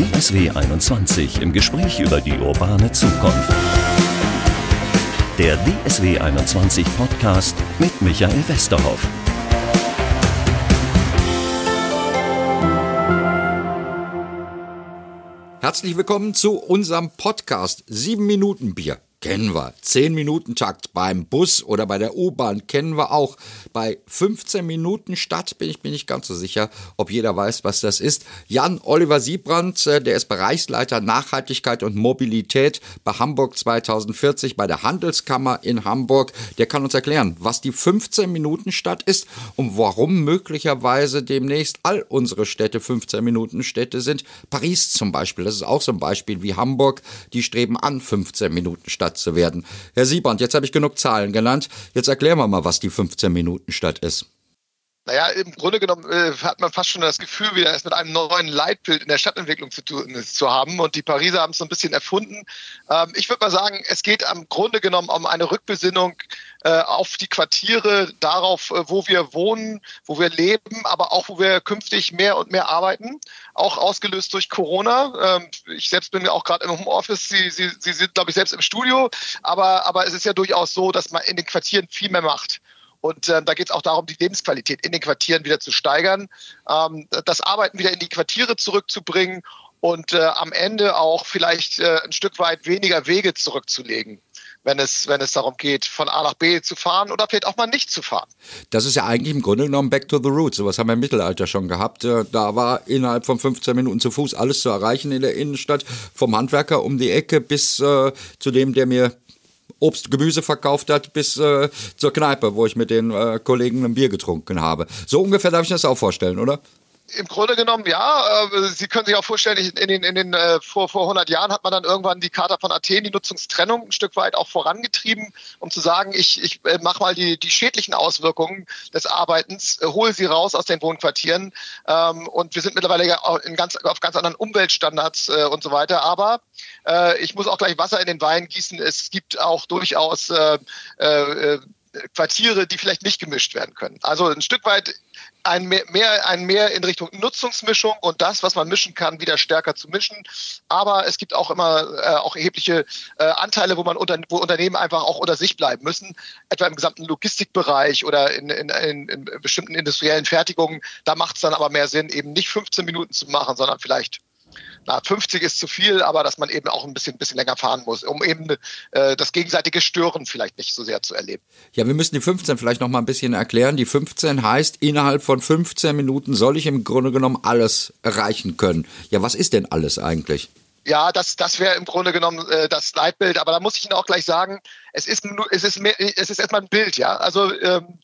DSW 21 im Gespräch über die urbane Zukunft. Der DSW 21 Podcast mit Michael Westerhoff. Herzlich willkommen zu unserem Podcast 7 Minuten Bier kennen wir. 10 Minuten Takt beim Bus oder bei der U-Bahn kennen wir auch. Bei 15 Minuten Stadt bin ich mir nicht ganz so sicher, ob jeder weiß, was das ist. Jan Oliver Siebrand, äh, der ist Bereichsleiter Nachhaltigkeit und Mobilität bei Hamburg 2040 bei der Handelskammer in Hamburg. Der kann uns erklären, was die 15 Minuten Stadt ist und warum möglicherweise demnächst all unsere Städte 15 Minuten Städte sind. Paris zum Beispiel, das ist auch so ein Beispiel wie Hamburg. Die streben an 15 Minuten Stadt Stadt zu werden. Herr Siebrand, jetzt habe ich genug Zahlen genannt. Jetzt erklären wir mal, was die 15-Minuten-Stadt ist. Naja, im Grunde genommen äh, hat man fast schon das Gefühl, wieder es mit einem neuen Leitbild in der Stadtentwicklung zu, tun, zu haben. Und die Pariser haben es so ein bisschen erfunden. Ähm, ich würde mal sagen, es geht am Grunde genommen um eine Rückbesinnung äh, auf die Quartiere, darauf, äh, wo wir wohnen, wo wir leben, aber auch, wo wir künftig mehr und mehr arbeiten. Auch ausgelöst durch Corona. Ähm, ich selbst bin auch gerade im Homeoffice. Sie, Sie, Sie sind, glaube ich, selbst im Studio. Aber, aber es ist ja durchaus so, dass man in den Quartieren viel mehr macht. Und äh, da geht es auch darum, die Lebensqualität in den Quartieren wieder zu steigern, ähm, das Arbeiten wieder in die Quartiere zurückzubringen und äh, am Ende auch vielleicht äh, ein Stück weit weniger Wege zurückzulegen, wenn es, wenn es darum geht, von A nach B zu fahren oder vielleicht auch mal nicht zu fahren. Das ist ja eigentlich im Grunde genommen Back to the Roots. Sowas haben wir im Mittelalter schon gehabt. Äh, da war innerhalb von 15 Minuten zu Fuß alles zu erreichen in der Innenstadt, vom Handwerker um die Ecke bis äh, zu dem, der mir Obst, Gemüse verkauft hat, bis äh, zur Kneipe, wo ich mit den äh, Kollegen ein Bier getrunken habe. So ungefähr darf ich das auch vorstellen, oder? Im Grunde genommen ja. Äh, Sie können sich auch vorstellen, in den, in den äh, vor, vor 100 Jahren hat man dann irgendwann die Charta von Athen, die Nutzungstrennung ein Stück weit auch vorangetrieben, um zu sagen, ich, ich äh, mache mal die, die schädlichen Auswirkungen des Arbeitens, hole sie raus aus den Wohnquartieren. Ähm, und wir sind mittlerweile ja in ganz, auf ganz anderen Umweltstandards und so weiter. Aber ich muss auch gleich Wasser in den Wein gießen. Es gibt auch durchaus Quartiere, die vielleicht nicht gemischt werden können. Also ein Stück weit ein mehr, ein mehr in Richtung Nutzungsmischung und das, was man mischen kann, wieder stärker zu mischen. Aber es gibt auch immer äh, auch erhebliche äh, Anteile, wo man unter, wo Unternehmen einfach auch unter sich bleiben müssen, etwa im gesamten Logistikbereich oder in, in, in, in bestimmten industriellen Fertigungen. Da macht es dann aber mehr Sinn, eben nicht 15 Minuten zu machen, sondern vielleicht na, 50 ist zu viel, aber dass man eben auch ein bisschen, bisschen länger fahren muss, um eben äh, das gegenseitige Stören vielleicht nicht so sehr zu erleben. Ja, wir müssen die 15 vielleicht noch mal ein bisschen erklären. Die 15 heißt, innerhalb von 15 Minuten soll ich im Grunde genommen alles erreichen können. Ja, was ist denn alles eigentlich? Ja, das, das wäre im Grunde genommen äh, das Leitbild. Aber da muss ich Ihnen auch gleich sagen, es ist, es ist, mehr, es ist erstmal ein Bild. Ja, also ähm,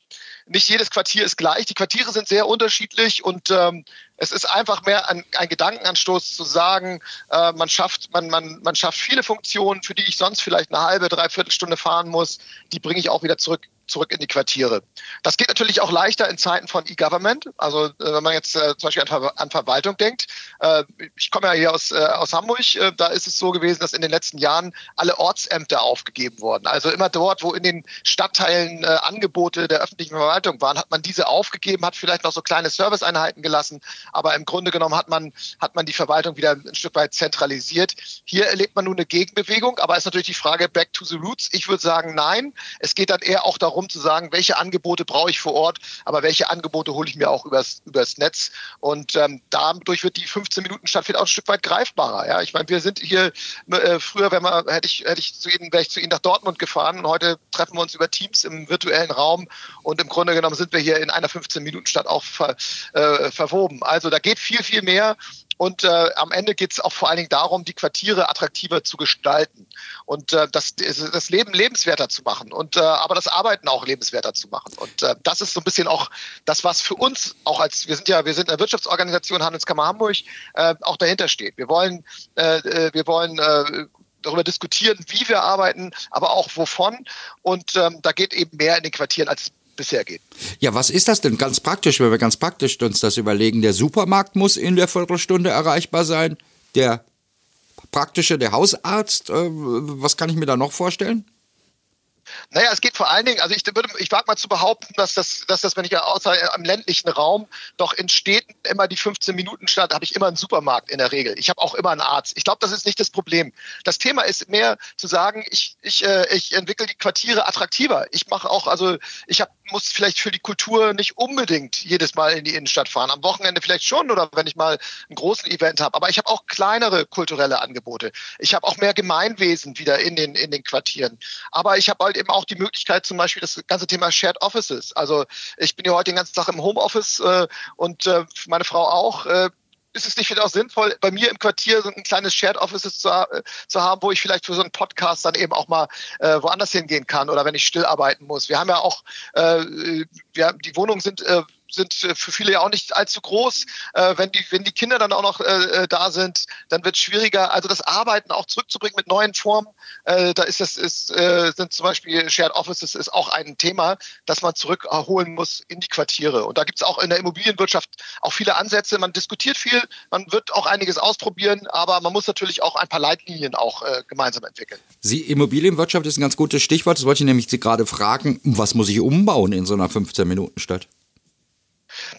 nicht jedes Quartier ist gleich. Die Quartiere sind sehr unterschiedlich und ähm, es ist einfach mehr ein, ein Gedankenanstoß zu sagen, äh, man schafft, man, man, man schafft viele Funktionen, für die ich sonst vielleicht eine halbe, dreiviertel Stunde fahren muss, die bringe ich auch wieder zurück zurück in die Quartiere. Das geht natürlich auch leichter in Zeiten von E-Government. Also äh, wenn man jetzt äh, zum Beispiel an, Ver an Verwaltung denkt. Äh, ich komme ja hier aus, äh, aus Hamburg. Äh, da ist es so gewesen, dass in den letzten Jahren alle Ortsämter aufgegeben wurden. Also immer dort, wo in den Stadtteilen äh, Angebote der öffentlichen Verwaltung waren, hat man diese aufgegeben, hat vielleicht noch so kleine Serviceeinheiten gelassen. Aber im Grunde genommen hat man, hat man die Verwaltung wieder ein Stück weit zentralisiert. Hier erlebt man nun eine Gegenbewegung. Aber ist natürlich die Frage back to the roots. Ich würde sagen, nein. Es geht dann eher auch darum, darum zu sagen, welche Angebote brauche ich vor Ort, aber welche Angebote hole ich mir auch übers, übers Netz. Und ähm, dadurch wird die 15 Minuten Stadtfeld auch ein Stück weit greifbarer. Ja? Ich meine, wir sind hier äh, früher, wenn man, hätte ich, hätte ich zu Ihnen, wäre ich zu Ihnen nach Dortmund gefahren und heute treffen wir uns über Teams im virtuellen Raum und im Grunde genommen sind wir hier in einer 15 Minuten Stadt auch ver, äh, verwoben. Also da geht viel, viel mehr und äh, am Ende geht es auch vor allen Dingen darum, die Quartiere attraktiver zu gestalten und äh, das, das Leben lebenswerter zu machen und äh, aber das Arbeiten auch lebenswerter zu machen. Und äh, das ist so ein bisschen auch das, was für uns auch als wir sind ja wir sind eine Wirtschaftsorganisation Handelskammer Hamburg äh, auch dahinter steht. Wir wollen äh, äh wir wollen äh, darüber diskutieren, wie wir arbeiten, aber auch wovon. Und ähm, da geht eben mehr in den Quartieren als bisher geht. Ja, was ist das denn ganz praktisch, wenn wir ganz praktisch uns das überlegen? Der Supermarkt muss in der Viertelstunde erreichbar sein. Der praktische, der Hausarzt, äh, was kann ich mir da noch vorstellen? Naja, es geht vor allen Dingen, also ich würde, ich wage mal zu behaupten, dass das, dass das, wenn ich ja außer am ländlichen Raum doch in Städten immer die 15 Minuten statt, habe ich immer einen Supermarkt in der Regel. Ich habe auch immer einen Arzt. Ich glaube, das ist nicht das Problem. Das Thema ist mehr zu sagen, ich, ich, äh, ich entwickle die Quartiere attraktiver. Ich mache auch, also ich hab, muss vielleicht für die Kultur nicht unbedingt jedes Mal in die Innenstadt fahren. Am Wochenende vielleicht schon oder wenn ich mal einen großen Event habe. Aber ich habe auch kleinere kulturelle Angebote. Ich habe auch mehr Gemeinwesen wieder in den, in den Quartieren. Aber ich habe halt eben auch die Möglichkeit, zum Beispiel das ganze Thema Shared Offices. Also ich bin ja heute den ganzen Tag im Homeoffice äh, und äh, meine Frau auch. Äh, ist es nicht vielleicht auch sinnvoll, bei mir im Quartier so ein kleines Shared Offices zu, äh, zu haben, wo ich vielleicht für so einen Podcast dann eben auch mal äh, woanders hingehen kann oder wenn ich still arbeiten muss. Wir haben ja auch, äh, wir, die Wohnungen sind äh, sind für viele ja auch nicht allzu groß. Äh, wenn, die, wenn die Kinder dann auch noch äh, äh da sind, dann wird es schwieriger. Also das Arbeiten auch zurückzubringen mit neuen Formen, äh, da ist das ist, äh, sind zum Beispiel Shared Offices ist auch ein Thema, das man zurückholen muss in die Quartiere. Und da gibt es auch in der Immobilienwirtschaft auch viele Ansätze. Man diskutiert viel, man wird auch einiges ausprobieren, aber man muss natürlich auch ein paar Leitlinien auch äh, gemeinsam entwickeln. Sie Immobilienwirtschaft ist ein ganz gutes Stichwort. Das wollte ich nämlich Sie gerade fragen. Was muss ich umbauen in so einer 15-Minuten-Stadt?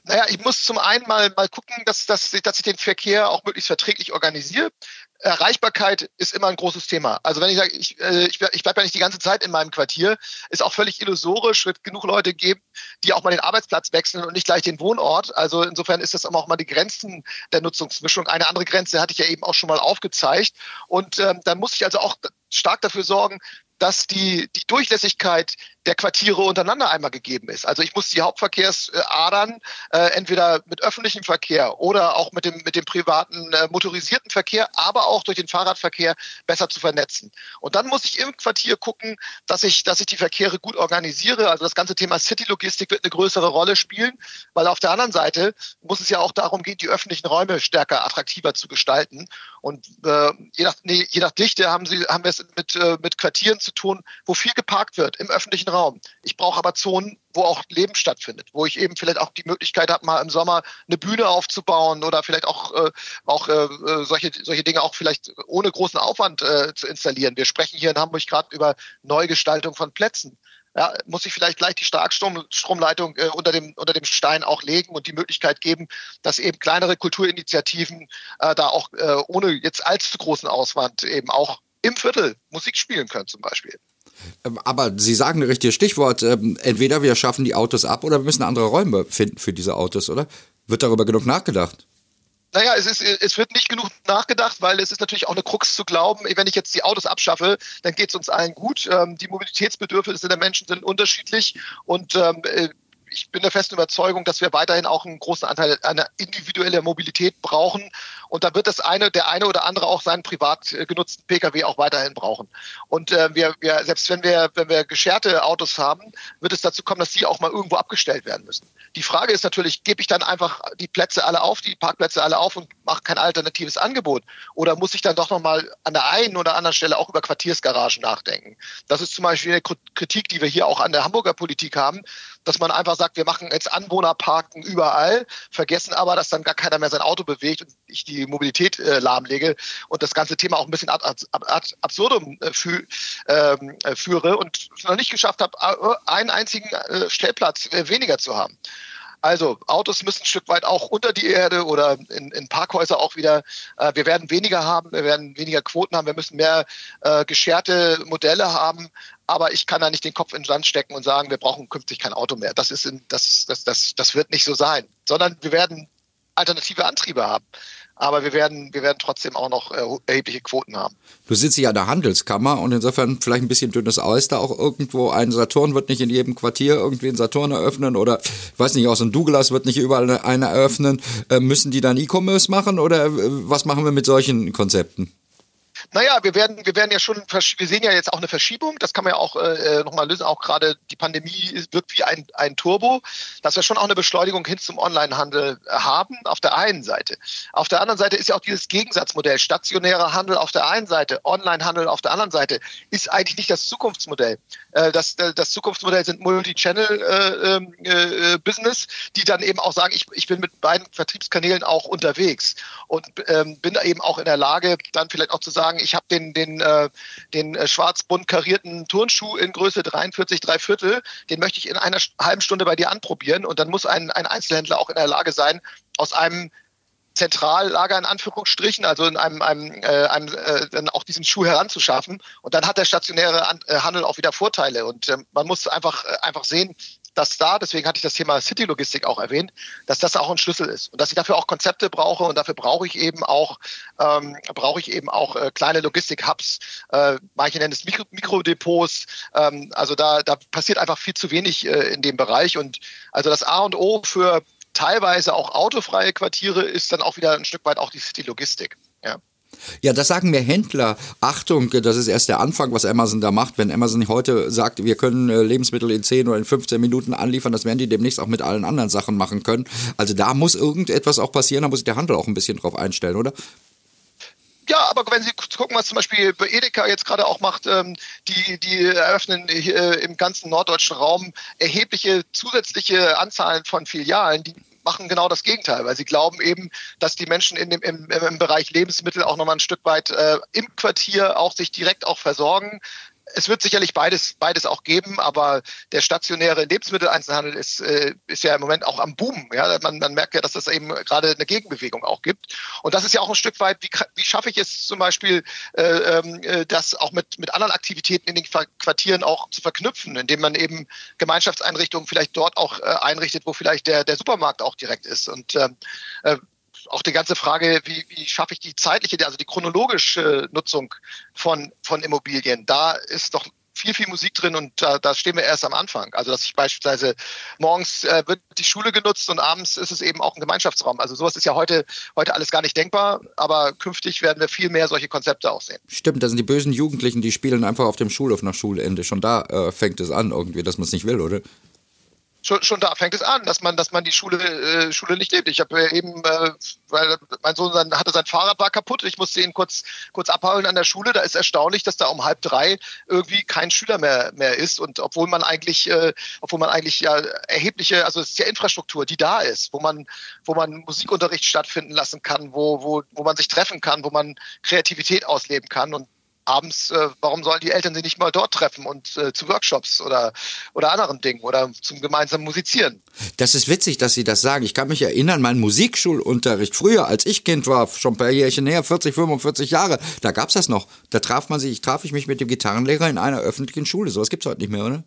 Naja, ich muss zum einen mal, mal gucken, dass, dass, dass ich den Verkehr auch möglichst verträglich organisiere. Erreichbarkeit ist immer ein großes Thema. Also wenn ich sage, ich, äh, ich, ich bleibe ja nicht die ganze Zeit in meinem Quartier, ist auch völlig illusorisch, wird genug Leute geben, die auch mal den Arbeitsplatz wechseln und nicht gleich den Wohnort. Also insofern ist das auch mal die Grenzen der Nutzungsmischung. Eine andere Grenze hatte ich ja eben auch schon mal aufgezeigt. Und ähm, dann muss ich also auch stark dafür sorgen, dass die, die Durchlässigkeit der Quartiere untereinander einmal gegeben ist. Also ich muss die Hauptverkehrsadern äh, entweder mit öffentlichem Verkehr oder auch mit dem, mit dem privaten äh, motorisierten Verkehr, aber auch durch den Fahrradverkehr besser zu vernetzen. Und dann muss ich im Quartier gucken, dass ich, dass ich die Verkehre gut organisiere. Also das ganze Thema City-Logistik wird eine größere Rolle spielen, weil auf der anderen Seite muss es ja auch darum gehen, die öffentlichen Räume stärker attraktiver zu gestalten. Und äh, je, nach, nee, je nach Dichte haben, sie, haben wir es mit, äh, mit Quartieren zu tun, wo viel geparkt wird im öffentlichen Raum Raum. Ich brauche aber Zonen, wo auch Leben stattfindet, wo ich eben vielleicht auch die Möglichkeit habe, mal im Sommer eine Bühne aufzubauen oder vielleicht auch, äh, auch äh, solche, solche Dinge auch vielleicht ohne großen Aufwand äh, zu installieren. Wir sprechen hier in Hamburg gerade über Neugestaltung von Plätzen. Ja, muss ich vielleicht gleich die Starkstromleitung äh, unter, dem, unter dem Stein auch legen und die Möglichkeit geben, dass eben kleinere Kulturinitiativen äh, da auch äh, ohne jetzt allzu großen Auswand eben auch im Viertel Musik spielen können zum Beispiel. Ähm, aber Sie sagen ein richtiges Stichwort. Ähm, entweder wir schaffen die Autos ab oder wir müssen andere Räume finden für diese Autos, oder? Wird darüber genug nachgedacht? Naja, es, ist, es wird nicht genug nachgedacht, weil es ist natürlich auch eine Krux zu glauben, wenn ich jetzt die Autos abschaffe, dann geht es uns allen gut. Ähm, die Mobilitätsbedürfnisse der Menschen sind unterschiedlich und äh, ich bin der festen Überzeugung, dass wir weiterhin auch einen großen Anteil einer individuellen Mobilität brauchen. Und da wird das eine, der eine oder andere auch seinen privat genutzten Pkw auch weiterhin brauchen. Und äh, wir, wir, selbst wenn wir, wenn wir gescherte Autos haben, wird es dazu kommen, dass die auch mal irgendwo abgestellt werden müssen. Die Frage ist natürlich, gebe ich dann einfach die Plätze alle auf, die Parkplätze alle auf und mache kein alternatives Angebot? Oder muss ich dann doch nochmal an der einen oder anderen Stelle auch über Quartiersgaragen nachdenken? Das ist zum Beispiel eine Kritik, die wir hier auch an der Hamburger Politik haben, dass man einfach sagt, wir machen jetzt Anwohnerparken überall, vergessen aber, dass dann gar keiner mehr sein Auto bewegt und ich die Mobilität äh, lahmlege und das ganze Thema auch ein bisschen ad, ad, ad absurdum äh, fü ähm, äh, führe und noch nicht geschafft habe, äh, einen einzigen äh, Stellplatz äh, weniger zu haben. Also Autos müssen ein Stück weit auch unter die Erde oder in, in Parkhäuser auch wieder. Äh, wir werden weniger haben, wir werden weniger Quoten haben, wir müssen mehr äh, gescherte Modelle haben. Aber ich kann da nicht den Kopf in den Sand stecken und sagen, wir brauchen künftig kein Auto mehr. Das, ist in, das, das, das, das wird nicht so sein, sondern wir werden alternative Antriebe haben aber wir werden, wir werden trotzdem auch noch äh, erhebliche Quoten haben. Du sitzt ja in der Handelskammer und insofern vielleicht ein bisschen dünnes Eis da auch irgendwo. Ein Saturn wird nicht in jedem Quartier irgendwie einen Saturn eröffnen oder ich weiß nicht, auch so ein Douglas wird nicht überall einen eröffnen. Äh, müssen die dann E-Commerce machen oder äh, was machen wir mit solchen Konzepten? Naja, wir werden, wir werden ja schon, wir sehen ja jetzt auch eine Verschiebung, das kann man ja auch äh, nochmal lösen, auch gerade die Pandemie wirkt wie ein, ein Turbo, dass wir schon auch eine Beschleunigung hin zum Onlinehandel haben, auf der einen Seite. Auf der anderen Seite ist ja auch dieses Gegensatzmodell, stationärer Handel auf der einen Seite, Onlinehandel auf der anderen Seite, ist eigentlich nicht das Zukunftsmodell. Äh, das, äh, das Zukunftsmodell sind Multi-Channel-Business, äh, äh, die dann eben auch sagen, ich, ich bin mit beiden Vertriebskanälen auch unterwegs und ähm, bin eben auch in der Lage, dann vielleicht auch zu sagen, sagen, ich habe den, den, äh, den äh, schwarz-bunt karierten Turnschuh in Größe 43, drei Viertel, den möchte ich in einer halben Stunde bei dir anprobieren. Und dann muss ein, ein Einzelhändler auch in der Lage sein, aus einem Zentrallager in Anführungsstrichen, also in einem, einem, äh, einem äh, dann auch diesen Schuh heranzuschaffen. Und dann hat der stationäre äh, Handel auch wieder Vorteile. Und äh, man muss einfach, äh, einfach sehen, dass da, deswegen hatte ich das Thema City-Logistik auch erwähnt, dass das auch ein Schlüssel ist und dass ich dafür auch Konzepte brauche und dafür brauche ich eben auch ähm, brauche ich eben auch äh, kleine Logistik-Hubs, äh, manche nennen es Mikro Mikrodepots. Ähm, also da, da passiert einfach viel zu wenig äh, in dem Bereich und also das A und O für teilweise auch autofreie Quartiere ist dann auch wieder ein Stück weit auch die City-Logistik. Ja. Ja, das sagen mir Händler. Achtung, das ist erst der Anfang, was Amazon da macht. Wenn Amazon heute sagt, wir können äh, Lebensmittel in 10 oder in 15 Minuten anliefern, das werden die demnächst auch mit allen anderen Sachen machen können. Also da muss irgendetwas auch passieren, da muss sich der Handel auch ein bisschen drauf einstellen, oder? Ja, aber wenn Sie gucken, was zum Beispiel Edeka jetzt gerade auch macht, ähm, die, die eröffnen im ganzen norddeutschen Raum erhebliche zusätzliche Anzahlen von Filialen, die machen genau das Gegenteil, weil sie glauben eben, dass die Menschen in dem, im, im Bereich Lebensmittel auch nochmal ein Stück weit äh, im Quartier auch sich direkt auch versorgen es wird sicherlich beides, beides auch geben, aber der stationäre Lebensmitteleinzelhandel ist, äh, ist ja im Moment auch am Boom. Ja? Man, man merkt ja, dass es eben gerade eine Gegenbewegung auch gibt. Und das ist ja auch ein Stück weit, wie, wie schaffe ich es zum Beispiel, äh, ähm, äh, das auch mit, mit anderen Aktivitäten in den Quartieren auch zu verknüpfen, indem man eben Gemeinschaftseinrichtungen vielleicht dort auch äh, einrichtet, wo vielleicht der, der Supermarkt auch direkt ist. Und ähm, äh, auch die ganze Frage, wie, wie schaffe ich die zeitliche, also die chronologische Nutzung von, von Immobilien, da ist doch viel, viel Musik drin und da, da stehen wir erst am Anfang. Also dass ich beispielsweise morgens äh, wird die Schule genutzt und abends ist es eben auch ein Gemeinschaftsraum. Also sowas ist ja heute, heute alles gar nicht denkbar, aber künftig werden wir viel mehr solche Konzepte auch sehen. Stimmt, das sind die bösen Jugendlichen, die spielen einfach auf dem Schulhof nach Schulende. Schon da äh, fängt es an irgendwie, dass man es nicht will, oder? Schon, schon da fängt es an, dass man, dass man die Schule, äh, Schule nicht lebt. Ich habe eben, äh, weil mein Sohn sein, hatte sein Fahrrad war kaputt, ich musste ihn kurz, kurz abholen an der Schule. Da ist erstaunlich, dass da um halb drei irgendwie kein Schüler mehr, mehr ist. Und obwohl man eigentlich, äh, obwohl man eigentlich ja erhebliche, also es ist ja Infrastruktur, die da ist, wo man, wo man Musikunterricht stattfinden lassen kann, wo, wo, wo man sich treffen kann, wo man Kreativität ausleben kann. Und abends, äh, warum sollen die Eltern sich nicht mal dort treffen und äh, zu Workshops oder, oder anderen Dingen oder zum gemeinsamen Musizieren? Das ist witzig, dass Sie das sagen. Ich kann mich erinnern, mein Musikschulunterricht früher, als ich Kind war, schon ein paar Jährchen näher, 40, 45 Jahre, da gab es das noch. Da traf man sich, traf ich mich mit dem Gitarrenlehrer in einer öffentlichen Schule. Sowas gibt es heute nicht mehr, oder?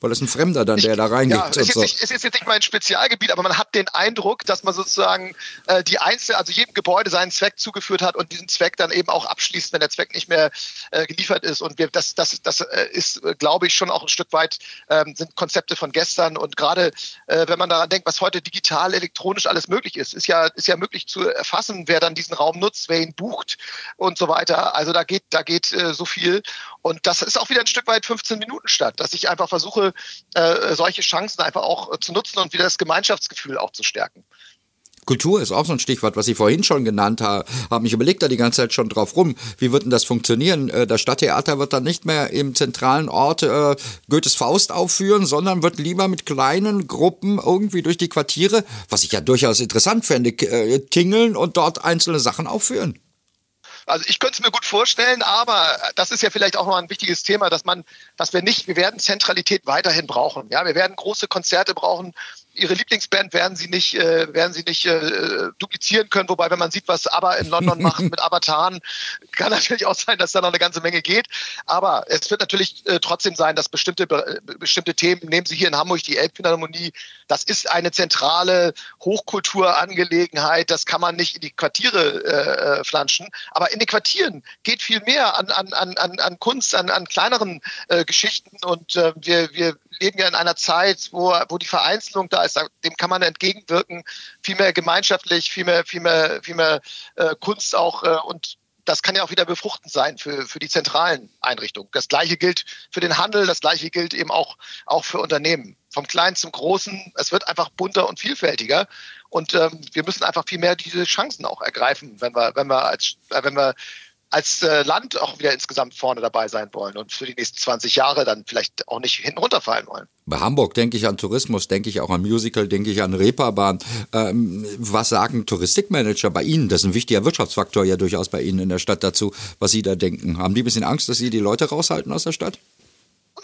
Weil das ein Fremder dann, der da reingeht. Ja, es ist, so. nicht, es ist jetzt nicht mein Spezialgebiet, aber man hat den Eindruck, dass man sozusagen äh, die Einzel, also jedem Gebäude seinen Zweck zugeführt hat und diesen Zweck dann eben auch abschließt, wenn der Zweck nicht mehr äh, geliefert ist. Und wir, das, das, das äh, ist, äh, glaube ich, schon auch ein Stück weit ähm, sind Konzepte von gestern. Und gerade äh, wenn man daran denkt, was heute digital, elektronisch alles möglich ist, ist ja, ist ja möglich zu erfassen, wer dann diesen Raum nutzt, wer ihn bucht und so weiter. Also da geht, da geht äh, so viel. Und das ist auch wieder ein Stück weit 15 Minuten statt, dass ich einfach versuche, äh, solche Chancen einfach auch äh, zu nutzen und wieder das Gemeinschaftsgefühl auch zu stärken. Kultur ist auch so ein Stichwort, was Sie vorhin schon genannt haben. Haben mich überlegt da die ganze Zeit schon drauf rum. Wie wird denn das funktionieren? Äh, das Stadttheater wird dann nicht mehr im zentralen Ort äh, Goethes Faust aufführen, sondern wird lieber mit kleinen Gruppen irgendwie durch die Quartiere, was ich ja durchaus interessant fände, äh, tingeln und dort einzelne Sachen aufführen. Also ich könnte es mir gut vorstellen, aber das ist ja vielleicht auch noch ein wichtiges Thema, dass man, dass wir nicht, wir werden Zentralität weiterhin brauchen. Ja, wir werden große Konzerte brauchen, ihre Lieblingsband werden sie nicht, äh, werden sie nicht äh, duplizieren können. Wobei, wenn man sieht, was ABBA in London macht mit Avataren, kann natürlich auch sein, dass da noch eine ganze Menge geht. Aber es wird natürlich äh, trotzdem sein, dass bestimmte, bestimmte Themen, nehmen Sie hier in Hamburg die Elbphilharmonie, das ist eine zentrale Hochkulturangelegenheit. Das kann man nicht in die Quartiere äh, äh, flanschen. Aber in den Quartieren geht viel mehr an, an, an, an Kunst, an, an kleineren äh, Geschichten. Und äh, wir, wir leben ja in einer Zeit, wo, wo die Vereinzelung da ist. Dem kann man entgegenwirken. Viel mehr gemeinschaftlich, viel mehr, viel mehr, viel mehr äh, Kunst auch. Äh, und das kann ja auch wieder befruchtend sein für, für die zentralen Einrichtungen. Das Gleiche gilt für den Handel, das Gleiche gilt eben auch, auch für Unternehmen. Vom Kleinen zum Großen, es wird einfach bunter und vielfältiger. Und ähm, wir müssen einfach viel mehr diese Chancen auch ergreifen, wenn wir, wenn wir als, äh, wenn wir als äh, Land auch wieder insgesamt vorne dabei sein wollen und für die nächsten 20 Jahre dann vielleicht auch nicht hinten runterfallen wollen. Bei Hamburg denke ich an Tourismus, denke ich auch an Musical, denke ich an Reeperbahn. Ähm, was sagen Touristikmanager bei Ihnen? Das ist ein wichtiger Wirtschaftsfaktor ja durchaus bei Ihnen in der Stadt dazu, was Sie da denken. Haben die ein bisschen Angst, dass Sie die Leute raushalten aus der Stadt?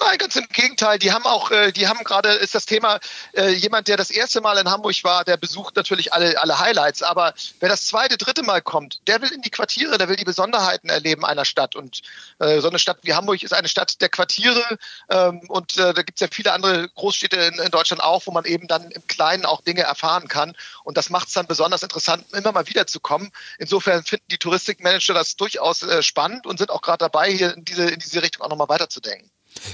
Nein, ganz im Gegenteil. Die haben auch, äh, die haben gerade, ist das Thema, äh, jemand, der das erste Mal in Hamburg war, der besucht natürlich alle, alle Highlights. Aber wer das zweite, dritte Mal kommt, der will in die Quartiere, der will die Besonderheiten erleben einer Stadt. Und äh, so eine Stadt wie Hamburg ist eine Stadt der Quartiere. Ähm, und da gibt es ja viele andere Großstädte in, in, Deutschland auch, wo man eben dann im Kleinen auch Dinge erfahren kann. Und das macht es dann besonders interessant, immer mal wieder zu kommen. Insofern finden die Touristikmanager das durchaus spannend und sind auch gerade dabei, hier in diese, in diese Richtung auch nochmal weiterzudenken.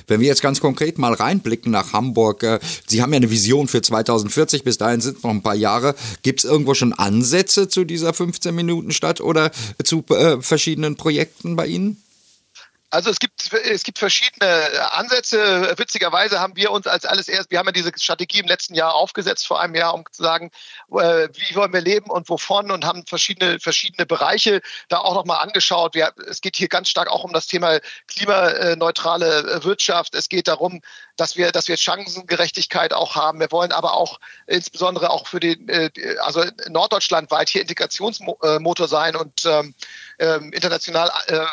Wenn wir jetzt ganz konkret mal reinblicken nach Hamburg, äh, Sie haben ja eine Vision für 2040, bis dahin sind noch ein paar Jahre. Gibt es irgendwo schon Ansätze zu dieser 15-Minuten-Stadt oder zu äh, verschiedenen Projekten bei Ihnen? Also es gibt, es gibt verschiedene Ansätze. Witzigerweise haben wir uns als alles erst, wir haben ja diese Strategie im letzten Jahr aufgesetzt, vor einem Jahr, um zu sagen, äh, wie wollen wir leben und wovon und haben verschiedene, verschiedene Bereiche da auch nochmal angeschaut. Wir, es geht hier ganz stark auch um das Thema klimaneutrale Wirtschaft. Es geht darum, dass wir, dass wir Chancengerechtigkeit auch haben. Wir wollen aber auch insbesondere auch für den, äh, also Norddeutschland weit hier Integrationsmotor sein und ähm, ähm, international äh,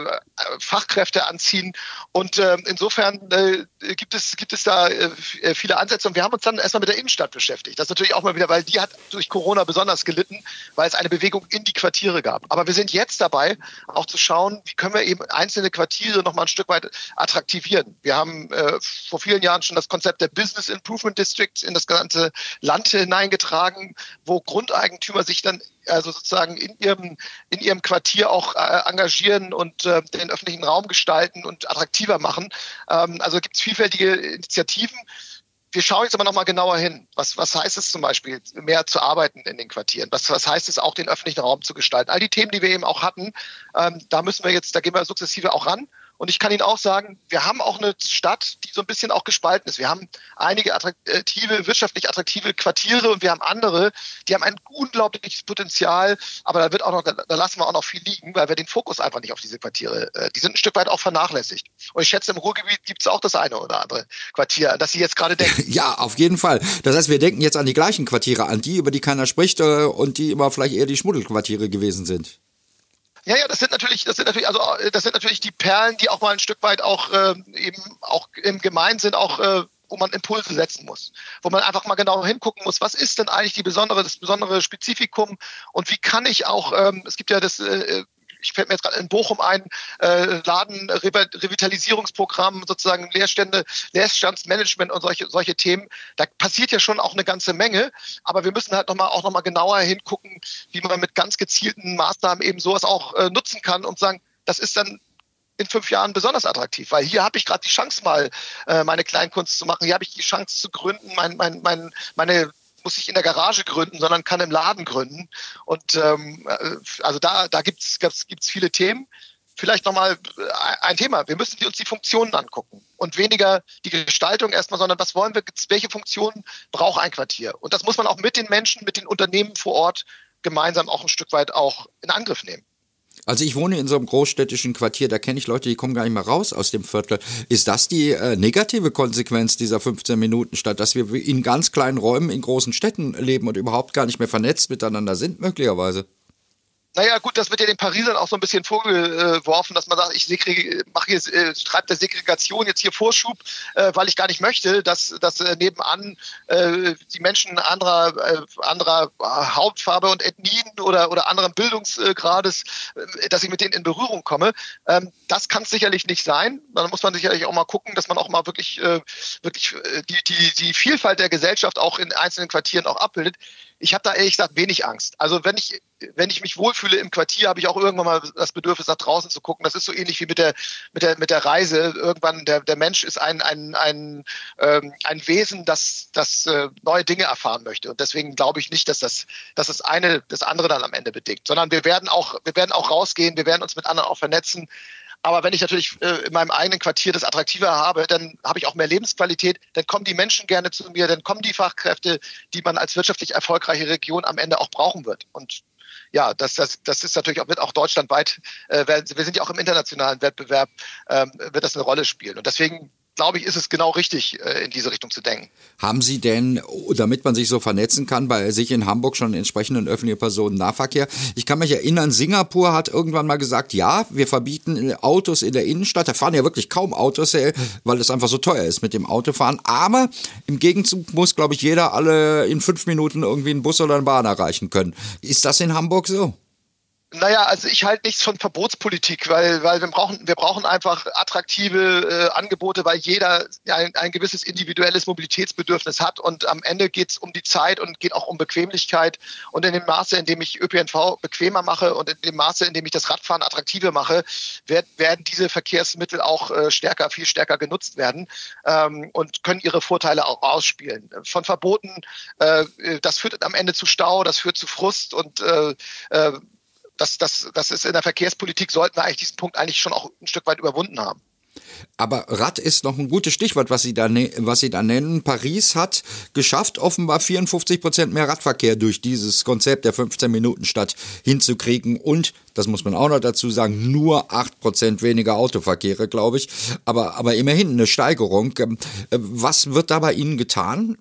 Fachkräfte anziehen. Und äh, insofern äh, gibt, es, gibt es da äh, viele Ansätze. Und wir haben uns dann erstmal mit der Innenstadt beschäftigt. Das ist natürlich auch mal wieder, weil die hat durch Corona besonders gelitten, weil es eine Bewegung in die Quartiere gab. Aber wir sind jetzt dabei, auch zu schauen, wie können wir eben einzelne Quartiere noch mal ein Stück weit attraktivieren. Wir haben äh, vor vielen Jahren schon das Konzept der Business Improvement Districts in das ganze Land hineingetragen, wo Grundeigentümer sich dann also sozusagen in ihrem, in ihrem Quartier auch äh, engagieren und äh, den öffentlichen Raum gestalten und attraktiver machen. Ähm, also gibt es vielfältige Initiativen. Wir schauen jetzt aber nochmal genauer hin. Was, was heißt es zum Beispiel, mehr zu arbeiten in den Quartieren? Was, was heißt es auch, den öffentlichen Raum zu gestalten? All die Themen, die wir eben auch hatten, ähm, da müssen wir jetzt, da gehen wir sukzessive auch ran. Und ich kann Ihnen auch sagen, wir haben auch eine Stadt, die so ein bisschen auch gespalten ist. Wir haben einige attraktive, wirtschaftlich attraktive Quartiere und wir haben andere, die haben ein unglaubliches Potenzial, aber da wird auch noch, da lassen wir auch noch viel liegen, weil wir den Fokus einfach nicht auf diese Quartiere, äh, die sind ein Stück weit auch vernachlässigt. Und ich schätze, im Ruhrgebiet gibt es auch das eine oder andere Quartier, das Sie jetzt gerade denken. Ja, auf jeden Fall. Das heißt, wir denken jetzt an die gleichen Quartiere, an die, über die keiner spricht äh, und die immer vielleicht eher die Schmuddelquartiere gewesen sind. Ja, ja, das sind natürlich, das sind natürlich, also äh, das sind natürlich die Perlen, die auch mal ein Stück weit auch äh, eben auch im Gemein sind, auch äh, wo man Impulse setzen muss, wo man einfach mal genau hingucken muss, was ist denn eigentlich die besondere, das besondere Spezifikum und wie kann ich auch, ähm, es gibt ja das äh, ich fällt mir jetzt gerade in Bochum ein, äh, Ladenrevitalisierungsprogramm, sozusagen Leerstände, Leerstandsmanagement und solche, solche Themen. Da passiert ja schon auch eine ganze Menge, aber wir müssen halt nochmal auch nochmal genauer hingucken, wie man mit ganz gezielten Maßnahmen eben sowas auch äh, nutzen kann und sagen, das ist dann in fünf Jahren besonders attraktiv, weil hier habe ich gerade die Chance mal äh, meine Kleinkunst zu machen, hier habe ich die Chance zu gründen, mein, mein, mein, meine muss ich in der Garage gründen, sondern kann im Laden gründen. Und ähm, äh, also da, da gibt es gibt's viele Themen. Vielleicht nochmal äh, ein Thema. Wir müssen uns die Funktionen angucken und weniger die Gestaltung erstmal, sondern was wollen wir, welche Funktionen braucht ein Quartier? Und das muss man auch mit den Menschen, mit den Unternehmen vor Ort gemeinsam auch ein Stück weit auch in Angriff nehmen. Also ich wohne in so einem großstädtischen Quartier, da kenne ich Leute, die kommen gar nicht mehr raus aus dem Viertel. Ist das die äh, negative Konsequenz dieser 15 Minuten statt, dass wir in ganz kleinen Räumen in großen Städten leben und überhaupt gar nicht mehr vernetzt miteinander sind, möglicherweise? Naja, gut, das wird ja den Parisern auch so ein bisschen vorgeworfen, dass man sagt, ich mache hier, äh, der Segregation jetzt hier Vorschub, äh, weil ich gar nicht möchte, dass, dass äh, nebenan äh, die Menschen anderer, anderer Hautfarbe und Ethnien oder, oder anderen Bildungsgrades, dass ich mit denen in Berührung komme. Ähm, das kann es sicherlich nicht sein. Dann muss man sicherlich auch mal gucken, dass man auch mal wirklich, wirklich die, die, die Vielfalt der Gesellschaft auch in einzelnen Quartieren auch abbildet ich habe da ehrlich gesagt wenig Angst. Also wenn ich, wenn ich mich wohlfühle im Quartier, habe ich auch irgendwann mal das Bedürfnis, nach draußen zu gucken. Das ist so ähnlich wie mit der, mit der, mit der Reise. Irgendwann, der, der Mensch ist ein, ein, ein, ähm, ein Wesen, das, das äh, neue Dinge erfahren möchte. Und deswegen glaube ich nicht, dass das, dass das eine das andere dann am Ende bedingt, sondern wir werden auch, wir werden auch rausgehen, wir werden uns mit anderen auch vernetzen. Aber wenn ich natürlich äh, in meinem eigenen Quartier das attraktiver habe, dann habe ich auch mehr Lebensqualität, dann kommen die Menschen gerne zu mir, dann kommen die Fachkräfte, die man als wirtschaftlich erfolgreiche Region am Ende auch brauchen wird. Und ja, das, das, das ist natürlich auch, wird auch deutschlandweit, äh, wir sind ja auch im internationalen Wettbewerb, ähm, wird das eine Rolle spielen. Und deswegen glaube ich, ist es genau richtig, äh, in diese Richtung zu denken. Haben Sie denn, damit man sich so vernetzen kann, bei sich in Hamburg schon entsprechenden öffentlichen Personennahverkehr? Ich kann mich erinnern, Singapur hat irgendwann mal gesagt, ja, wir verbieten Autos in der Innenstadt. Da fahren ja wirklich kaum Autos, äh, weil es einfach so teuer ist mit dem Autofahren. Aber im Gegenzug muss, glaube ich, jeder alle in fünf Minuten irgendwie einen Bus oder eine Bahn erreichen können. Ist das in Hamburg so? Naja, also ich halte nichts von Verbotspolitik, weil, weil wir brauchen, wir brauchen einfach attraktive äh, Angebote, weil jeder ein, ein gewisses individuelles Mobilitätsbedürfnis hat und am Ende geht es um die Zeit und geht auch um Bequemlichkeit und in dem Maße, in dem ich ÖPNV bequemer mache und in dem Maße, in dem ich das Radfahren attraktiver mache, werd, werden diese Verkehrsmittel auch äh, stärker, viel stärker genutzt werden ähm, und können ihre Vorteile auch ausspielen. Von Verboten, äh, das führt am Ende zu Stau, das führt zu Frust und äh, äh, das, das, das ist in der Verkehrspolitik, sollten wir eigentlich diesen Punkt eigentlich schon auch ein Stück weit überwunden haben. Aber Rad ist noch ein gutes Stichwort, was Sie da, was Sie da nennen. Paris hat geschafft, offenbar 54 Prozent mehr Radverkehr durch dieses Konzept der 15 Minuten Stadt hinzukriegen und, das muss man auch noch dazu sagen, nur 8 Prozent weniger Autoverkehre, glaube ich. Aber, aber immerhin eine Steigerung. Ähm, äh, was wird da bei Ihnen getan?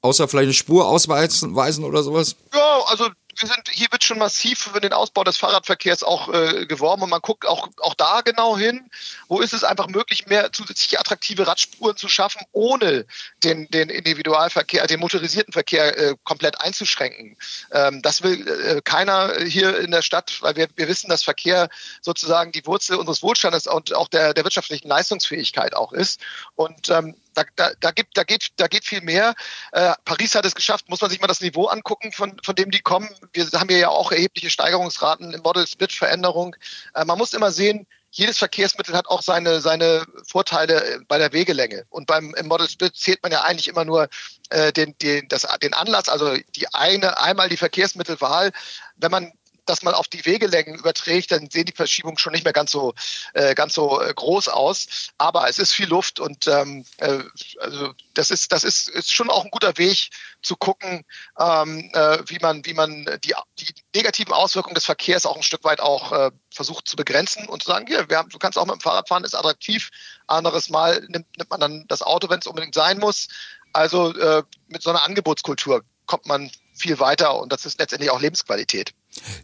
Außer vielleicht eine Spur ausweisen oder sowas? Ja, also wir sind, hier wird schon massiv für den Ausbau des Fahrradverkehrs auch äh, geworben und man guckt auch, auch da genau hin, wo ist es einfach möglich, mehr zusätzliche attraktive Radspuren zu schaffen, ohne den, den Individualverkehr, den motorisierten Verkehr äh, komplett einzuschränken. Ähm, das will äh, keiner hier in der Stadt, weil wir, wir wissen, dass Verkehr sozusagen die Wurzel unseres Wohlstandes und auch der, der wirtschaftlichen Leistungsfähigkeit auch ist. Und ähm, da, da, da, gibt, da, geht, da geht viel mehr. Äh, Paris hat es geschafft, muss man sich mal das Niveau angucken, von, von dem die kommen. Wir haben hier ja auch erhebliche Steigerungsraten im Model-Split-Veränderung. Äh, man muss immer sehen, jedes Verkehrsmittel hat auch seine, seine Vorteile bei der Wegelänge. Und beim im Model Split zählt man ja eigentlich immer nur äh, den, den, das, den Anlass, also die eine, einmal die Verkehrsmittelwahl. Wenn man das mal auf die Wegelängen überträgt, dann sehen die Verschiebungen schon nicht mehr ganz so äh, ganz so äh, groß aus. Aber es ist viel Luft und ähm, äh, also das ist das ist, ist schon auch ein guter Weg zu gucken, ähm, äh, wie man wie man die die negativen Auswirkungen des Verkehrs auch ein Stück weit auch äh, versucht zu begrenzen und zu sagen, hier, wir haben, du kannst auch mit dem Fahrrad fahren, ist attraktiv. Anderes Mal nimmt, nimmt man dann das Auto, wenn es unbedingt sein muss. Also äh, mit so einer Angebotskultur kommt man viel weiter und das ist letztendlich auch Lebensqualität.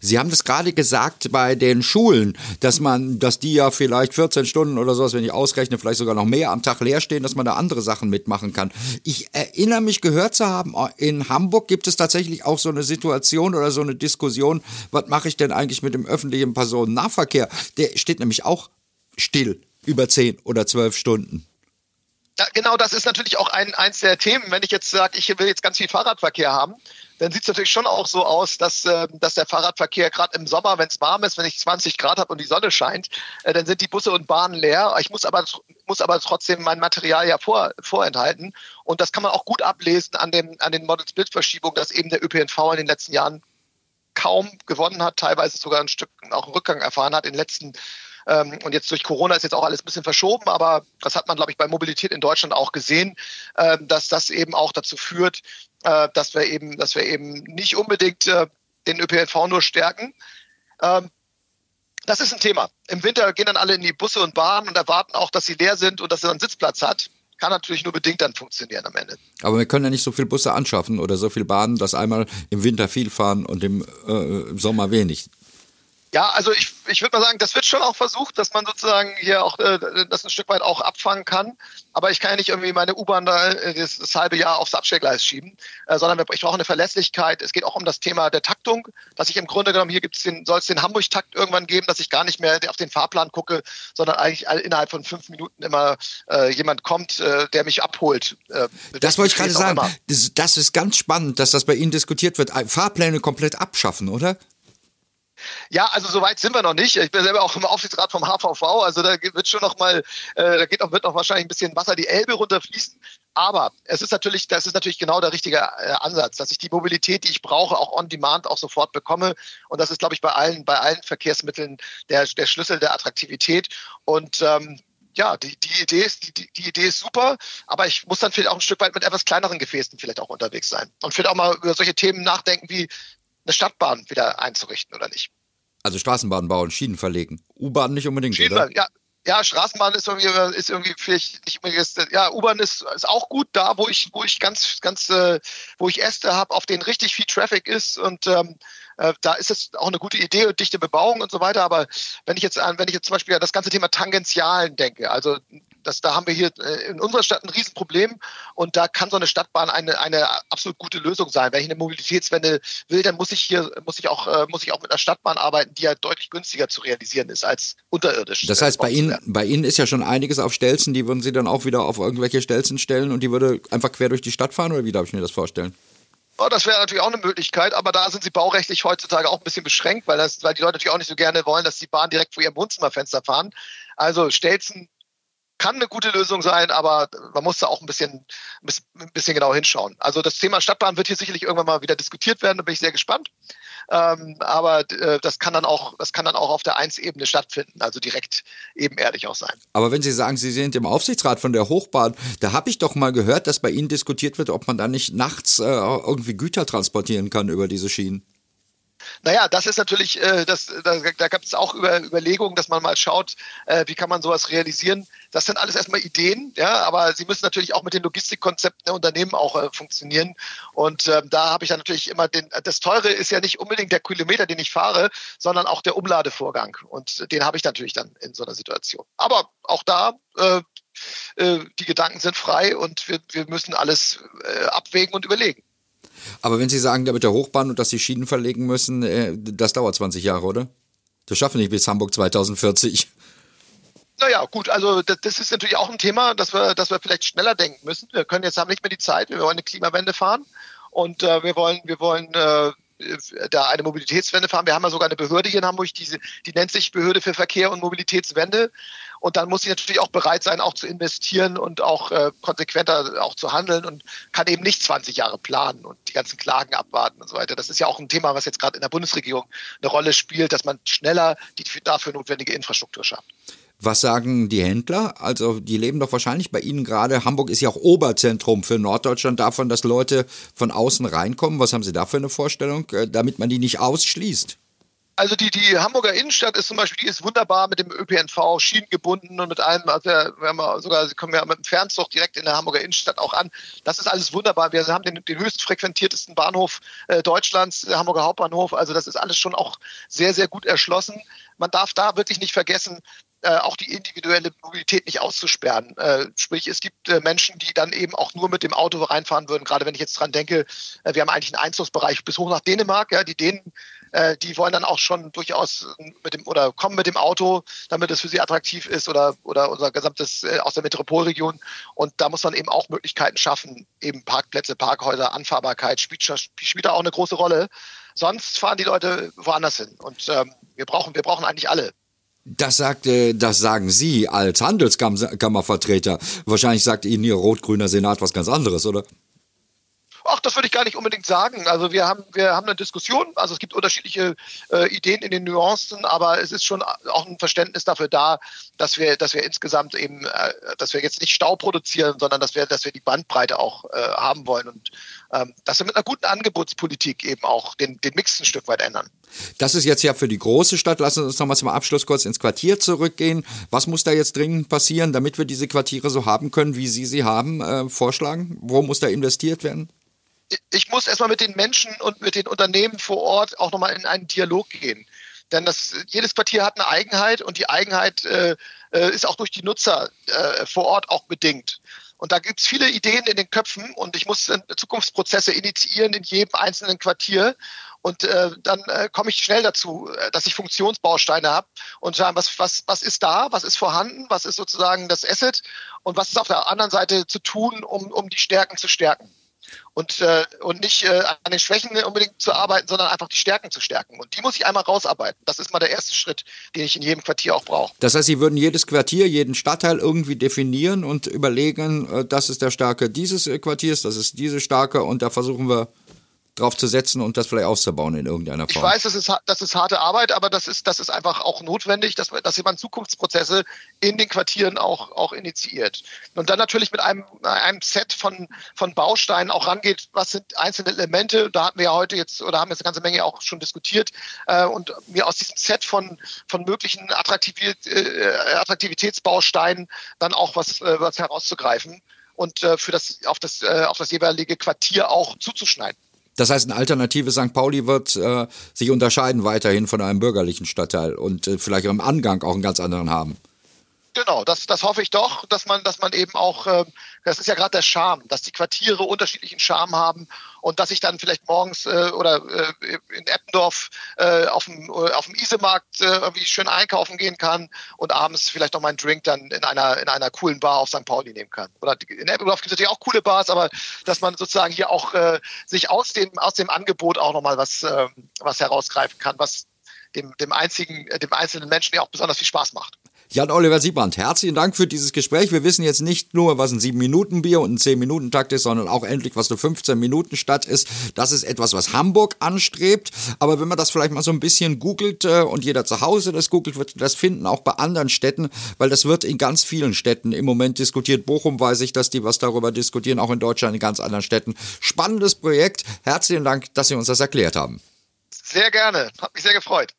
Sie haben das gerade gesagt bei den Schulen, dass man, dass die ja vielleicht 14 Stunden oder sowas, wenn ich ausrechne, vielleicht sogar noch mehr am Tag leer stehen, dass man da andere Sachen mitmachen kann. Ich erinnere mich gehört zu haben, in Hamburg gibt es tatsächlich auch so eine Situation oder so eine Diskussion, was mache ich denn eigentlich mit dem öffentlichen Personennahverkehr? Der steht nämlich auch still über 10 oder 12 Stunden. Ja, genau, das ist natürlich auch ein, eins der Themen. Wenn ich jetzt sage, ich will jetzt ganz viel Fahrradverkehr haben, dann sieht es natürlich schon auch so aus, dass, äh, dass der Fahrradverkehr gerade im Sommer, wenn es warm ist, wenn ich 20 Grad habe und die Sonne scheint, äh, dann sind die Busse und Bahnen leer. Ich muss aber, muss aber trotzdem mein Material ja vor, vorenthalten. Und das kann man auch gut ablesen an, dem, an den Model-Split-Verschiebungen, dass eben der ÖPNV in den letzten Jahren kaum gewonnen hat, teilweise sogar ein Stück auch einen Rückgang erfahren hat in den letzten ähm, und jetzt durch Corona ist jetzt auch alles ein bisschen verschoben, aber das hat man, glaube ich, bei Mobilität in Deutschland auch gesehen, äh, dass das eben auch dazu führt, äh, dass wir eben, dass wir eben nicht unbedingt äh, den ÖPNV nur stärken. Ähm, das ist ein Thema. Im Winter gehen dann alle in die Busse und Bahnen und erwarten auch, dass sie leer sind und dass er einen Sitzplatz hat kann natürlich nur bedingt dann funktionieren am Ende. Aber wir können ja nicht so viele Busse anschaffen oder so viele Bahnen, dass einmal im Winter viel fahren und im äh, Sommer wenig. Ja, also ich, ich würde mal sagen, das wird schon auch versucht, dass man sozusagen hier auch äh, das ein Stück weit auch abfangen kann. Aber ich kann ja nicht irgendwie meine U-Bahn da äh, das, das, halbe Jahr aufs Abstellgleis schieben, äh, sondern ich brauche eine Verlässlichkeit. Es geht auch um das Thema der Taktung, dass ich im Grunde genommen hier gibt's den, soll es den Hamburg-Takt irgendwann geben, dass ich gar nicht mehr auf den Fahrplan gucke, sondern eigentlich innerhalb von fünf Minuten immer äh, jemand kommt, äh, der mich abholt. Äh, das wollte ich gerade sagen. Das, das ist ganz spannend, dass das bei Ihnen diskutiert wird. Fahrpläne komplett abschaffen, oder? Ja, also soweit sind wir noch nicht. Ich bin selber auch im Aufsichtsrat vom HVV, also da wird schon noch mal, äh, da geht auch, wird noch wahrscheinlich ein bisschen Wasser die Elbe runterfließen. Aber es ist natürlich, das ist natürlich genau der richtige äh, Ansatz, dass ich die Mobilität, die ich brauche, auch on demand auch sofort bekomme. Und das ist, glaube ich, bei allen, bei allen Verkehrsmitteln der, der Schlüssel der Attraktivität. Und ähm, ja, die, die, Idee ist, die, die Idee ist super, aber ich muss dann vielleicht auch ein Stück weit mit etwas kleineren Gefäßen vielleicht auch unterwegs sein. Und vielleicht auch mal über solche Themen nachdenken, wie eine Stadtbahn wieder einzurichten oder nicht. Also Straßenbahn bauen, Schienen verlegen. U-Bahn nicht unbedingt, Schienen, oder? Ja, ja, Straßenbahn ist irgendwie, ist irgendwie vielleicht nicht unbedingt, ja, U-Bahn ist, ist auch gut da, wo ich, wo ich ganz, ganz, äh, wo ich Äste habe, auf denen richtig viel Traffic ist und ähm, äh, da ist es auch eine gute Idee und dichte Bebauung und so weiter. Aber wenn ich jetzt an, wenn ich jetzt zum Beispiel an das ganze Thema Tangentialen denke, also das, da haben wir hier äh, in unserer Stadt ein Riesenproblem und da kann so eine Stadtbahn eine, eine absolut gute Lösung sein. Wenn ich eine Mobilitätswende will, dann muss ich hier, muss ich auch, äh, muss ich auch mit einer Stadtbahn arbeiten, die ja deutlich günstiger zu realisieren ist als unterirdisch. Das heißt, bei Ihnen, bei Ihnen ist ja schon einiges auf Stelzen, die würden Sie dann auch wieder auf irgendwelche Stelzen stellen und die würde einfach quer durch die Stadt fahren oder wie darf ich mir das vorstellen? Oh, das wäre natürlich auch eine Möglichkeit, aber da sind sie baurechtlich heutzutage auch ein bisschen beschränkt, weil, das, weil die Leute natürlich auch nicht so gerne wollen, dass die Bahn direkt vor ihrem Wohnzimmerfenster fahren. Also Stelzen kann eine gute Lösung sein, aber man muss da auch ein bisschen, ein bisschen genau hinschauen. Also das Thema Stadtbahn wird hier sicherlich irgendwann mal wieder diskutiert werden, da bin ich sehr gespannt. Ähm, aber äh, das kann dann auch, das kann dann auch auf der Eins-Ebene stattfinden, also direkt ebenerdig auch sein. Aber wenn Sie sagen, Sie sind im Aufsichtsrat von der Hochbahn, da habe ich doch mal gehört, dass bei Ihnen diskutiert wird, ob man da nicht nachts äh, irgendwie Güter transportieren kann über diese Schienen. Naja, das ist natürlich, äh, das, da, da gab es auch über, Überlegungen, dass man mal schaut, äh, wie kann man sowas realisieren. Das sind alles erstmal Ideen, ja, aber sie müssen natürlich auch mit den Logistikkonzepten der Unternehmen auch äh, funktionieren. Und ähm, da habe ich dann natürlich immer den, das Teure ist ja nicht unbedingt der Kilometer, den ich fahre, sondern auch der Umladevorgang. Und den habe ich natürlich dann in so einer Situation. Aber auch da, äh, äh, die Gedanken sind frei und wir, wir müssen alles äh, abwägen und überlegen. Aber wenn Sie sagen, da mit der Hochbahn und dass Sie Schienen verlegen müssen, äh, das dauert 20 Jahre, oder? Das schaffen wir nicht bis Hamburg 2040. Naja, gut, also das, das, ist natürlich auch ein Thema, dass wir, dass wir vielleicht schneller denken müssen. Wir können jetzt haben nicht mehr die Zeit, wir wollen eine Klimawende fahren und äh, wir wollen, wir wollen äh, da eine Mobilitätswende fahren. Wir haben ja sogar eine Behörde hier in Hamburg, die, die nennt sich Behörde für Verkehr und Mobilitätswende. Und dann muss sie natürlich auch bereit sein, auch zu investieren und auch äh, konsequenter auch zu handeln und kann eben nicht 20 Jahre planen und die ganzen Klagen abwarten und so weiter. Das ist ja auch ein Thema, was jetzt gerade in der Bundesregierung eine Rolle spielt, dass man schneller die dafür notwendige Infrastruktur schafft. Was sagen die Händler? Also die leben doch wahrscheinlich bei Ihnen gerade. Hamburg ist ja auch Oberzentrum für Norddeutschland davon, dass Leute von außen reinkommen. Was haben Sie da für eine Vorstellung, äh, damit man die nicht ausschließt? Also die, die Hamburger Innenstadt ist zum Beispiel, die ist wunderbar mit dem ÖPNV, schienengebunden und mit allem, also wir haben sogar, sie kommen ja mit dem Fernzug direkt in der Hamburger Innenstadt auch an. Das ist alles wunderbar. Wir haben den, den höchst frequentiertesten Bahnhof äh, Deutschlands, der Hamburger Hauptbahnhof. Also das ist alles schon auch sehr, sehr gut erschlossen. Man darf da wirklich nicht vergessen, äh, auch die individuelle Mobilität nicht auszusperren. Äh, sprich, es gibt äh, Menschen, die dann eben auch nur mit dem Auto reinfahren würden. Gerade wenn ich jetzt dran denke, äh, wir haben eigentlich einen Einzugsbereich bis hoch nach Dänemark. Ja, die Dänen, äh, die wollen dann auch schon durchaus mit dem oder kommen mit dem Auto, damit es für sie attraktiv ist oder oder unser gesamtes äh, aus der Metropolregion. Und da muss man eben auch Möglichkeiten schaffen, eben Parkplätze, Parkhäuser, Anfahrbarkeit spielt, spielt da auch eine große Rolle. Sonst fahren die Leute woanders hin. Und ähm, wir brauchen, wir brauchen eigentlich alle. Das sagt, das sagen Sie als Handelskammervertreter. Wahrscheinlich sagt Ihnen Ihr rot-grüner Senat was ganz anderes, oder? Ach, das würde ich gar nicht unbedingt sagen. Also wir haben, wir haben eine Diskussion. Also es gibt unterschiedliche äh, Ideen in den Nuancen, aber es ist schon auch ein Verständnis dafür da, dass wir, dass wir insgesamt eben, äh, dass wir jetzt nicht Stau produzieren, sondern dass wir, dass wir die Bandbreite auch äh, haben wollen und dass wir mit einer guten Angebotspolitik eben auch den, den Mix ein Stück weit ändern. Das ist jetzt ja für die große Stadt. Lassen Sie uns nochmal zum Abschluss kurz ins Quartier zurückgehen. Was muss da jetzt dringend passieren, damit wir diese Quartiere so haben können, wie Sie sie haben? Äh, vorschlagen? Wo muss da investiert werden? ich muss erstmal mit den Menschen und mit den Unternehmen vor Ort auch nochmal in einen Dialog gehen. Denn das, jedes Quartier hat eine Eigenheit und die Eigenheit äh, äh ist auch durch die Nutzer äh, vor Ort auch bedingt. Und da gibt es viele Ideen in den Köpfen und ich muss Zukunftsprozesse initiieren in jedem einzelnen Quartier. Und äh, dann äh, komme ich schnell dazu, äh, dass ich Funktionsbausteine habe und sagen, was, was, was ist da, was ist vorhanden, was ist sozusagen das Asset und was ist auf der anderen Seite zu tun, um, um die Stärken zu stärken. Und, äh, und nicht äh, an den Schwächen unbedingt zu arbeiten, sondern einfach die Stärken zu stärken. Und die muss ich einmal rausarbeiten. Das ist mal der erste Schritt, den ich in jedem Quartier auch brauche. Das heißt, Sie würden jedes Quartier, jeden Stadtteil irgendwie definieren und überlegen, äh, das ist der Starke dieses äh, Quartiers, das ist diese Starke und da versuchen wir drauf zu setzen und das vielleicht auszubauen in irgendeiner Form. Ich weiß, das ist, das ist harte Arbeit, aber das ist, das ist einfach auch notwendig, dass, dass jemand Zukunftsprozesse in den Quartieren auch, auch initiiert. Und dann natürlich mit einem, einem Set von, von Bausteinen auch rangeht, was sind einzelne Elemente, da hatten wir ja heute jetzt oder haben jetzt eine ganze Menge auch schon diskutiert äh, und mir aus diesem Set von, von möglichen Attraktivität, äh, Attraktivitätsbausteinen dann auch was, äh, was herauszugreifen und äh, für das, auf, das, äh, auf das jeweilige Quartier auch zuzuschneiden. Das heißt, ein alternatives St. Pauli wird äh, sich unterscheiden weiterhin von einem bürgerlichen Stadtteil und äh, vielleicht im Angang auch einen ganz anderen haben. Genau, das, das hoffe ich doch, dass man, dass man eben auch, äh, das ist ja gerade der Charme, dass die Quartiere unterschiedlichen Charme haben und dass ich dann vielleicht morgens äh, oder äh, in Eppendorf äh, auf dem äh, auf dem Isemarkt äh, irgendwie schön einkaufen gehen kann und abends vielleicht noch meinen Drink dann in einer in einer coolen Bar auf St. Pauli nehmen kann. Oder in Eppendorf gibt es natürlich auch coole Bars, aber dass man sozusagen hier auch äh, sich aus dem aus dem Angebot auch nochmal was äh, was herausgreifen kann, was dem, dem einzigen, dem einzelnen Menschen ja auch besonders viel Spaß macht. Jan-Oliver Siebrand, herzlichen Dank für dieses Gespräch. Wir wissen jetzt nicht nur, was ein 7-Minuten-Bier und ein 10-Minuten-Takt ist, sondern auch endlich, was eine 15-Minuten-Stadt ist. Das ist etwas, was Hamburg anstrebt. Aber wenn man das vielleicht mal so ein bisschen googelt äh, und jeder zu Hause das googelt, wird das finden, auch bei anderen Städten, weil das wird in ganz vielen Städten im Moment diskutiert. Bochum weiß ich, dass die was darüber diskutieren, auch in Deutschland, in ganz anderen Städten. Spannendes Projekt. Herzlichen Dank, dass Sie uns das erklärt haben. Sehr gerne. Hat mich sehr gefreut.